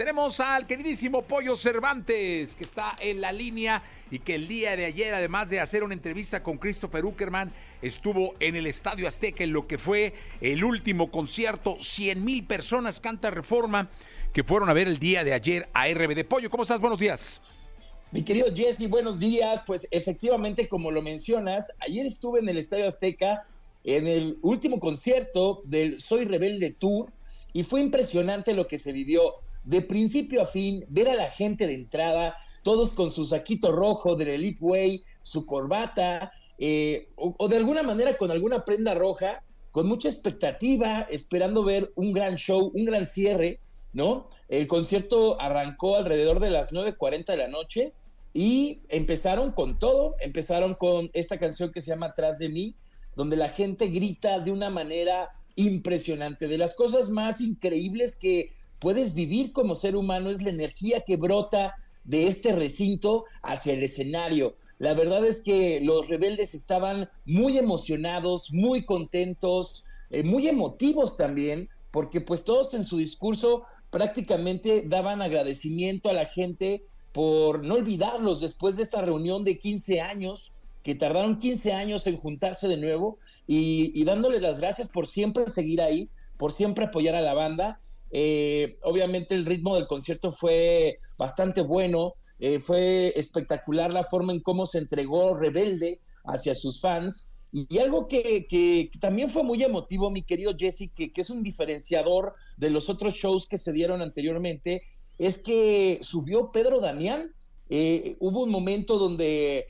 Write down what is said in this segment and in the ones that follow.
Tenemos al queridísimo Pollo Cervantes, que está en la línea y que el día de ayer, además de hacer una entrevista con Christopher Uckerman, estuvo en el Estadio Azteca en lo que fue el último concierto. 100 mil personas canta Reforma que fueron a ver el día de ayer a RBD. Pollo, ¿cómo estás? Buenos días. Mi querido Jesse, buenos días. Pues efectivamente, como lo mencionas, ayer estuve en el Estadio Azteca en el último concierto del Soy Rebelde Tour y fue impresionante lo que se vivió de principio a fin, ver a la gente de entrada, todos con su saquito rojo del Elite Way, su corbata, eh, o, de alguna manera con alguna prenda roja, con mucha expectativa, esperando ver un gran show, un gran cierre, ¿no? El concierto arrancó alrededor de las 9.40 de la noche y empezaron con todo, empezaron con esta canción que se llama Atrás de mí, donde la gente grita de una manera impresionante, de las cosas más increíbles que puedes vivir como ser humano, es la energía que brota de este recinto hacia el escenario. La verdad es que los rebeldes estaban muy emocionados, muy contentos, eh, muy emotivos también, porque pues todos en su discurso prácticamente daban agradecimiento a la gente por no olvidarlos después de esta reunión de 15 años, que tardaron 15 años en juntarse de nuevo y, y dándole las gracias por siempre seguir ahí, por siempre apoyar a la banda eh, obviamente el ritmo del concierto fue bastante bueno, eh, fue espectacular la forma en cómo se entregó Rebelde hacia sus fans. Y, algo que, también fue muy emotivo, mi querido Jesse, que, es un diferenciador de los otros shows que se dieron anteriormente, es que subió Pedro Damián. Eh, hubo un momento donde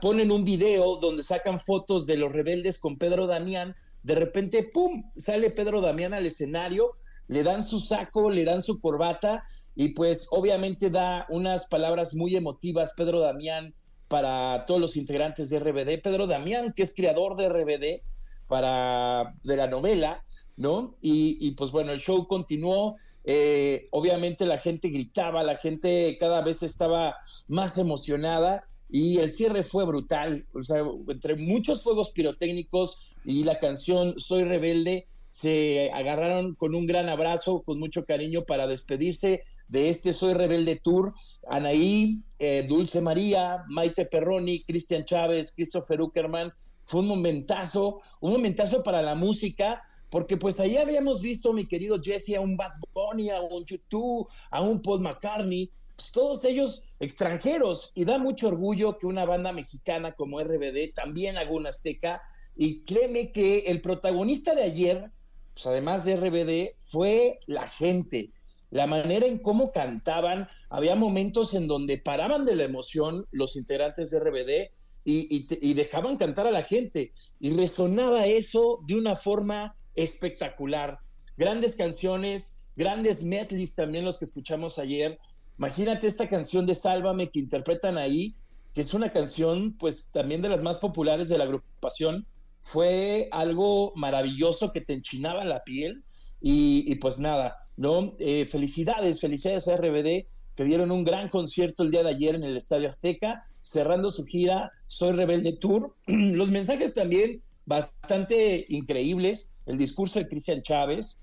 ponen un video donde sacan fotos de los rebeldes con Pedro Damián. De repente, ¡pum!, sale Pedro Damián al escenario le dan su saco, le dan su corbata y pues obviamente da unas palabras muy emotivas Pedro Damián para todos los integrantes de RBD. Pedro Damián, que es creador de RBD para de la novela, ¿no? Y, pues bueno, el show continuó. Eh, obviamente la gente gritaba, la gente cada vez estaba más emocionada y el cierre fue brutal, o sea, entre muchos fuegos pirotécnicos y la canción Soy Rebelde, se agarraron con un gran abrazo, con mucho cariño para despedirse de este Soy Rebelde Tour. Anaí, eh, Dulce María, Maite Perroni, Cristian Chávez, Christopher Uckerman, fue un momentazo, un momentazo para la música, porque pues ahí habíamos visto, mi querido Jesse, a un Bad Bunny, a un YouTube, a un Paul McCartney, pues, todos ellos extranjeros. Y da mucho orgullo que una banda mexicana como RBD también haga una azteca y créeme que el protagonista de ayer, pues además de RBD, fue la gente, la manera en cómo cantaban, había momentos en donde paraban de la emoción los integrantes de RBD y, y dejaban cantar a la gente. Y resonaba eso de una forma espectacular. Grandes canciones, grandes medleys también los que escuchamos ayer Imagínate esta canción de Sálvame que interpretan ahí, que es una canción pues también de las más populares de la agrupación. Fue algo maravilloso que te enchinaba la piel y, pues nada, ¿no? Eh, felicidades, felicidades a RBD que dieron un gran concierto el día de ayer en el Estadio Azteca, cerrando su gira Soy Rebelde Tour. Los mensajes también bastante increíbles, el discurso de Cristian Chávez,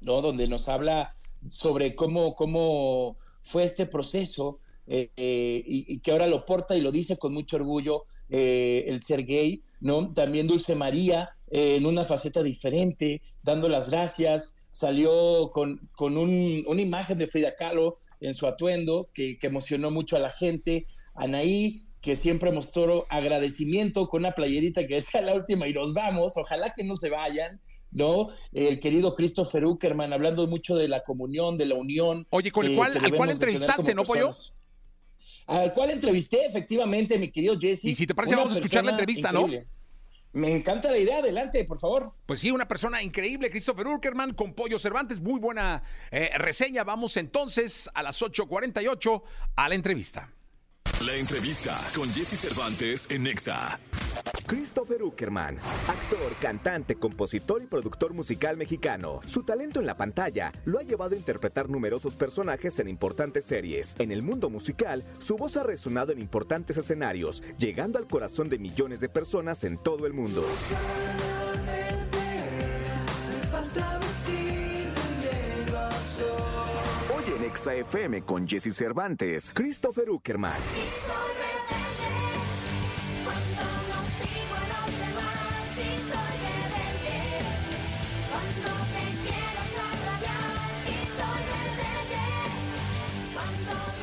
¿no? Donde nos habla sobre cómo, cómo fue este proceso eh, eh, y, que ahora lo porta y lo dice con mucho orgullo eh, el ser gay, ¿no? También Dulce María en una faceta diferente, dando las gracias, salió con, con una imagen de Frida Kahlo en su atuendo que, que emocionó mucho a la gente, Anaí que siempre mostró agradecimiento con una playerita que decía la última y nos vamos, ojalá que no se vayan, ¿no? El querido Christopher Uckerman hablando mucho de la comunión, de la unión. Oye, ¿con el cual, al cual entrevistaste, no, Pollo? Al cual entrevisté, efectivamente, mi querido Jesse. Y si te parece, vamos a escuchar la entrevista, ¿no? Me encanta la idea, adelante, por favor. Pues sí, una persona increíble, Christopher Uckerman con Pollo Cervantes, muy buena eh, reseña. Vamos entonces a las 8.48 a la entrevista. La entrevista con Jesse Cervantes en Nexa. Christopher Uckerman, actor, cantante, compositor y productor musical mexicano. Su talento en la pantalla lo ha llevado a interpretar numerosos personajes en importantes series. En el mundo musical, su voz ha resonado en importantes escenarios, llegando al corazón de millones de personas en todo el mundo. Exa FM con Jesse Cervantes, Christopher Uckerman.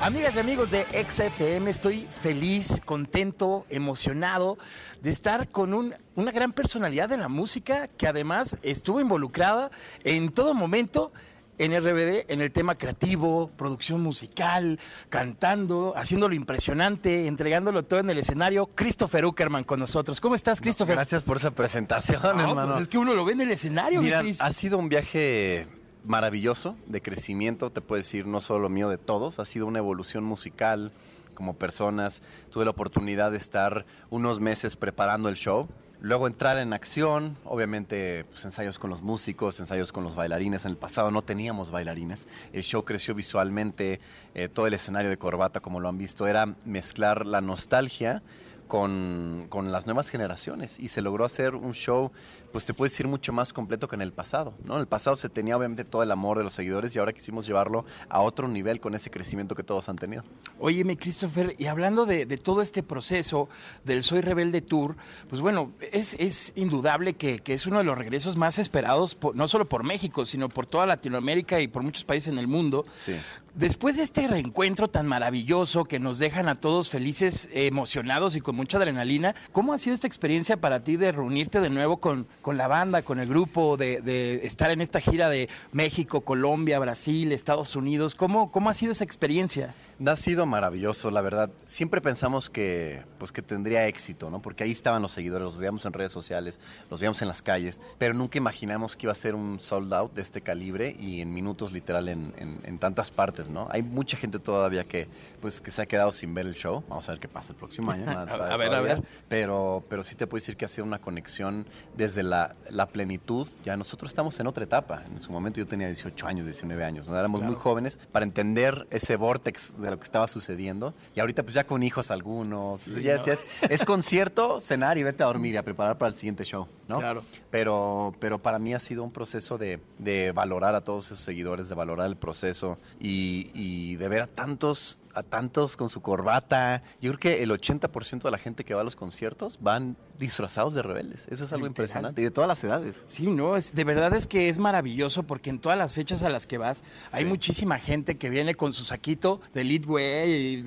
Amigas y amigos de XFM, estoy feliz, contento, emocionado de estar con un- una gran personalidad de la música que además estuvo involucrada en todo momento en RBD, en el tema creativo, producción musical, cantando, haciéndolo impresionante, entregándolo todo en el escenario. Christopher Uckerman con nosotros. ¿Cómo estás, Christopher? Gracias por esa presentación, No, hermano. pues es que uno lo ve en el escenario, mi Mira, Chris. ha sido un viaje maravilloso de crecimiento, te puedo decir, no solo mío, de todos. Ha sido una evolución musical como personas. Tuve la oportunidad de estar unos meses preparando el show. Luego entrar en acción, obviamente pues, ensayos con los músicos, ensayos con los bailarines. En el pasado no teníamos bailarines. El show creció visualmente, eh, todo el escenario de corbata, como lo han visto, era mezclar la nostalgia con, con las nuevas generaciones y se logró hacer un show, pues te puedes decir mucho más completo que en el pasado, ¿no? En el pasado se tenía obviamente todo el amor de los seguidores y ahora quisimos llevarlo a otro nivel con ese crecimiento que todos han tenido. Óyeme, Christopher, y hablando de, de todo este proceso del Soy Rebelde Tour, pues bueno, es, es indudable que, que es uno de los regresos más esperados, por- no solo por México, sino por toda Latinoamérica y por muchos países en el mundo. Sí. Después de este reencuentro tan maravilloso que nos dejan a todos felices, emocionados y con mucha adrenalina, ¿cómo ha sido esta experiencia para ti de reunirte de nuevo con, con la banda, con el grupo, de, de estar en esta gira de México, Colombia, Brasil, Estados Unidos? ¿Cómo, cómo ha sido esa experiencia? Ha sido maravilloso, la verdad. Siempre pensamos que, pues, que tendría éxito, ¿no? Porque ahí estaban los seguidores, los veíamos en redes sociales, los veíamos en las calles, pero nunca imaginamos que iba a ser un sold out de este calibre y en minutos literal en, en- en tantas partes, ¿no? Hay mucha gente todavía que, pues, que se ha quedado sin ver el show. Vamos a ver qué pasa el próximo año. más A ver, a ver. Pero, pero sí te puedo decir que ha sido una conexión desde la, la plenitud. Ya nosotros estamos en otra etapa. En su momento yo tenía 18 años, 19 años. ¿no? Éramos muy jóvenes para entender ese vortex de lo que estaba sucediendo. Y ahorita pues ya con hijos algunos. ya, ya es, es concierto, cenar y vete a dormir y a preparar para el siguiente show. ¿No? Claro. Pero, pero para mí ha sido un proceso de, de valorar a todos esos seguidores, de valorar el proceso y, y de ver a tantos, a tantos con su corbata. Yo creo que el 80% de la gente que va a los conciertos van disfrazados de rebeldes. Eso es algo Literal. impresionante. Y de todas las edades. Sí, no, es, de verdad es que es maravilloso porque en todas las fechas a las que vas hay muchísima gente que viene con su saquito de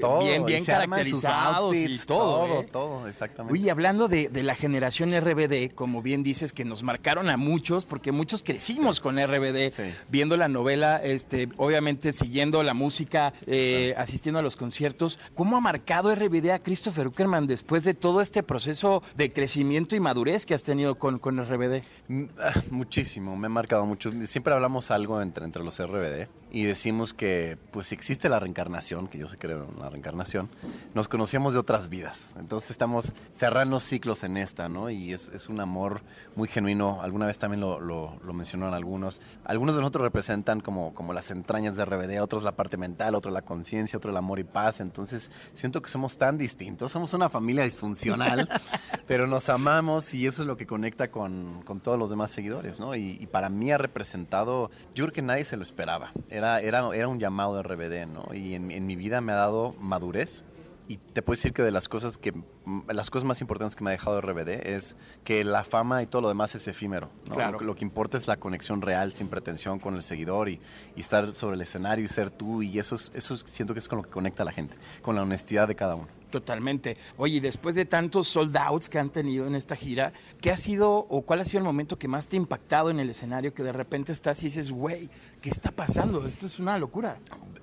Todo, bien, y bien caracterizados y todo. Todo, ¿eh? todo, exactamente. Oye, hablando de, de la generación RBD, como bien dices, que nos marcaron a muchos, porque muchos crecimos con RBD, Sí. viendo la novela, este, obviamente siguiendo la música, eh, asistiendo a los conciertos. ¿Cómo ha marcado RBD a Christopher Uckerman después de todo este proceso de crecimiento y madurez que has tenido con, con RBD? Mm, ah, Muchísimo, me ha marcado mucho. Siempre hablamos algo entre, entre los RBD y decimos que pues si existe la reencarnación, que yo sí creo en la reencarnación, nos conocíamos de otras vidas. Entonces estamos cerrando ciclos en esta, ¿no? Y es, es un amor muy genuino. Alguna vez también lo, lo, lo mencionaron algunos. Algunos de nosotros representan como, como las entrañas de RBD, otros la parte mental, otro la conciencia, otro el amor y paz. Entonces siento que somos tan distintos. Somos una familia disfuncional, pero nos amamos y eso es lo que conecta con, con todos los demás seguidores, ¿no? Y, y para mí ha representado, yo creo que nadie se lo esperaba. Era, era, era un llamado de RBD, ¿no? Y en, en mi vida me ha dado madurez. Y te puedo decir que de las cosas que mm, las cosas más importantes que me ha dejado RBD es que la fama y todo lo demás es efímero. ¿no? Claro. Lo, que- lo que importa es la conexión real, sin pretensión con el seguidor y, y estar sobre el escenario y ser tú. Y eso, es, eso es- siento que es con lo que conecta a la gente, con la honestidad de cada uno. Totalmente. Oye, y después de tantos sold outs que han tenido en esta gira, ¿qué ha sido o cuál ha sido el momento que más te ha impactado en el escenario que de repente estás y dices, güey, ¿qué está pasando? Esto es una locura.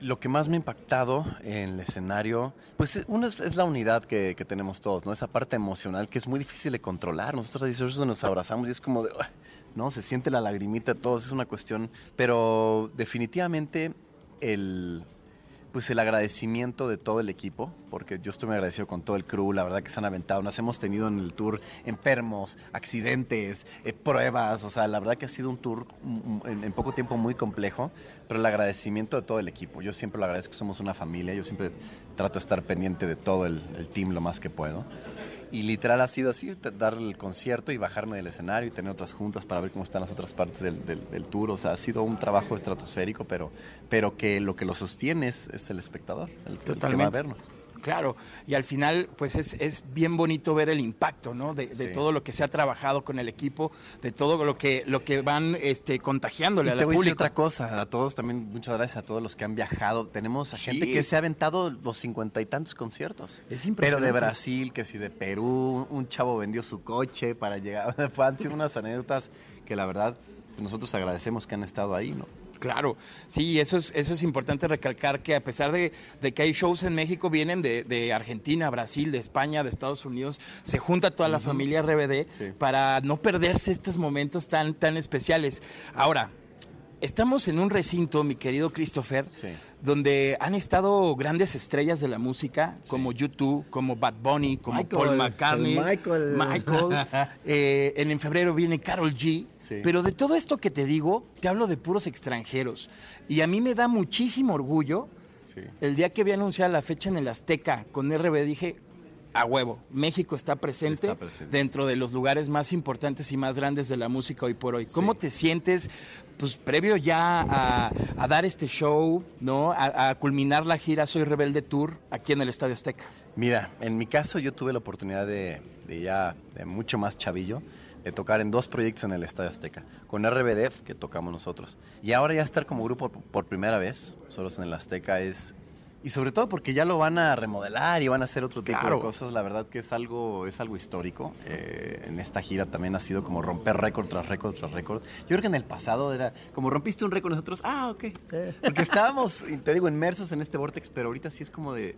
Lo que más me ha impactado en el escenario, pues es- uno es, la unidad que, tenemos todos, ¿no? Esa parte emocional que es muy difícil de controlar. Nosotros a 18 nos abrazamos y es como de, ¿no? Se siente la lagrimita de todos, es una cuestión. Pero definitivamente el, pues el agradecimiento de todo el equipo, porque yo estoy muy agradecido con todo el crew, la verdad que se han aventado, nos hemos tenido en el tour enfermos, accidentes, eh, pruebas, o sea, la verdad que ha sido un tour mm, en, en poco tiempo muy complejo, pero el agradecimiento de todo el equipo, yo siempre lo agradezco, somos una familia, yo siempre trato de estar pendiente de todo el, el team lo más que puedo. Y literal ha sido así, dar el concierto y bajarme del escenario y tener otras juntas para ver cómo están las otras partes del, del- del tour. O sea, ha sido un trabajo estratosférico, pero, pero que lo que lo sostiene es, es el espectador, el, el que va a vernos. Claro, y al final, pues es, es bien bonito ver el impacto, ¿no? De, de Sí. todo lo que se ha trabajado con el equipo, de todo lo que, lo que van este, contagiándole Y al te voy a decir público. otra cosa, a todos también, muchas gracias a todos los que han viajado. Tenemos a Sí. gente que se ha aventado los cincuenta y tantos conciertos. Es Pero impresionante. de Brasil, que si de Perú, un chavo vendió su coche para llegar. Han sido unas anécdotas que la verdad nosotros agradecemos que han estado ahí, ¿no? Claro, sí, eso es, eso es importante recalcar que a pesar de, de que hay shows en México, vienen de, de Argentina, Brasil, de España, de Estados Unidos, se junta toda la familia RBD Sí. para no perderse estos momentos tan, tan especiales. Ahora, estamos en un recinto, mi querido Christopher, Sí. donde han estado grandes estrellas de la música, como YouTube, como Bad Bunny, como Michael, Paul McCartney, el Michael. Michael. Eh, en, en febrero viene Carol G. Sí. Pero de todo esto que te digo, te hablo de puros extranjeros. Y a mí me da muchísimo orgullo. El día que vi anunciada la fecha en el Azteca con RB, dije, a huevo, México está presente, Está presente. dentro de los lugares más importantes y más grandes de la música hoy por hoy. ¿Cómo te sientes, pues, previo ya a, a dar este show, ¿no? A, a culminar la gira Soy Rebelde Tour aquí en el Estadio Azteca. Mira, en mi caso yo tuve la oportunidad de, de ya de mucho más chavillo, de tocar en dos proyectos en el Estadio Azteca, con RBDF, que tocamos nosotros. Y ahora ya estar como grupo por, por primera vez, solos en el Azteca, es... Y sobre todo porque ya lo van a remodelar y van a hacer otro tipo Claro. de cosas, la verdad que es algo, es algo histórico. Eh, en esta gira también ha sido como romper récord tras récord tras récord. Yo creo que en el pasado era como rompiste un récord nosotros, ah, ok. Porque estábamos, te digo, inmersos en este vortex, pero ahorita sí es como de,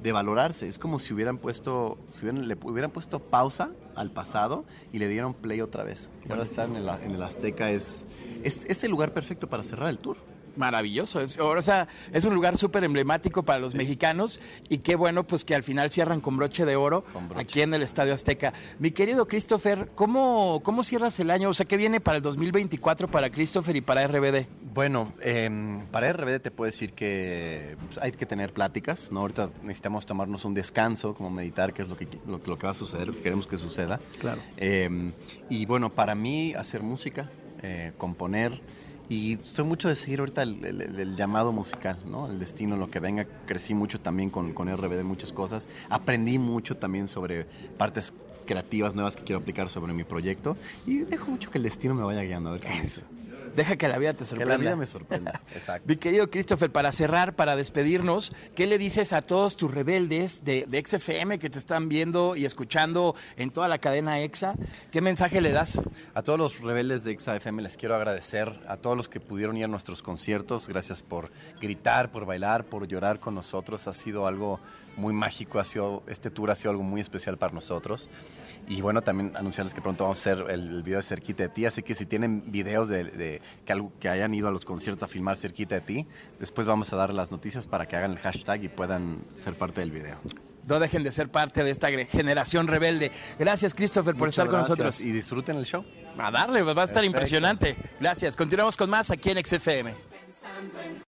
de valorarse. Es como si hubieran puesto, si hubieran, le hubieran puesto pausa al pasado y le dieron play otra vez. Ahora estar en el, en el Azteca es, es, es el lugar perfecto para cerrar el tour. Maravilloso. Es, o sea, es un lugar súper emblemático para los mexicanos y qué bueno pues que al final cierran con broche de oro broche. aquí en el Estadio Azteca. Mi querido Christopher, ¿cómo, ¿cómo cierras el año? O sea, ¿qué viene para el 2024 para Christopher y para RBD? Bueno, em, para RBD te puedo decir que pues, hay que tener pláticas, ¿no? Ahorita necesitamos tomarnos un descanso, como meditar, qué es lo que, lo, lo que va a suceder, lo que queremos que suceda. Claro. Em, y bueno, para mí, hacer música, eh, componer, y soy mucho de seguir ahorita el, llamado musical, ¿no? El destino, lo que venga. Crecí mucho también con, con RBD, muchas cosas. Aprendí mucho también sobre partes creativas nuevas que quiero aplicar sobre mi proyecto. Y dejo mucho que el destino me vaya guiando. A ver qué me dice. Deja que la vida te Que sorprenda. la vida me sorprenda. Exacto. Mi querido Christopher, para cerrar, para despedirnos, ¿qué le dices a todos tus rebeldes de, de XFM que te están viendo y escuchando en toda la cadena EXA? ¿Qué mensaje le das? A todos los rebeldes de XAFM les quiero agradecer, a todos los que pudieron ir a nuestros conciertos, gracias por gritar, por bailar, por llorar con nosotros, ha sido algo muy mágico, ha sido, este tour ha sido algo muy especial para nosotros. Y bueno, también anunciarles que pronto vamos a hacer el, el video de Cerquita de Ti, así que si tienen videos de, de que, algo- que hayan ido a los conciertos a filmar Cerquita de Ti, después vamos a dar las noticias para que hagan el hashtag y puedan ser parte del video. No dejen de ser parte de esta generación rebelde. Gracias, Christopher, por Muchas estar con gracias nosotros. Y disfruten el show. A darle, va a estar Perfecto. impresionante. Gracias. Continuamos con más aquí en XFM.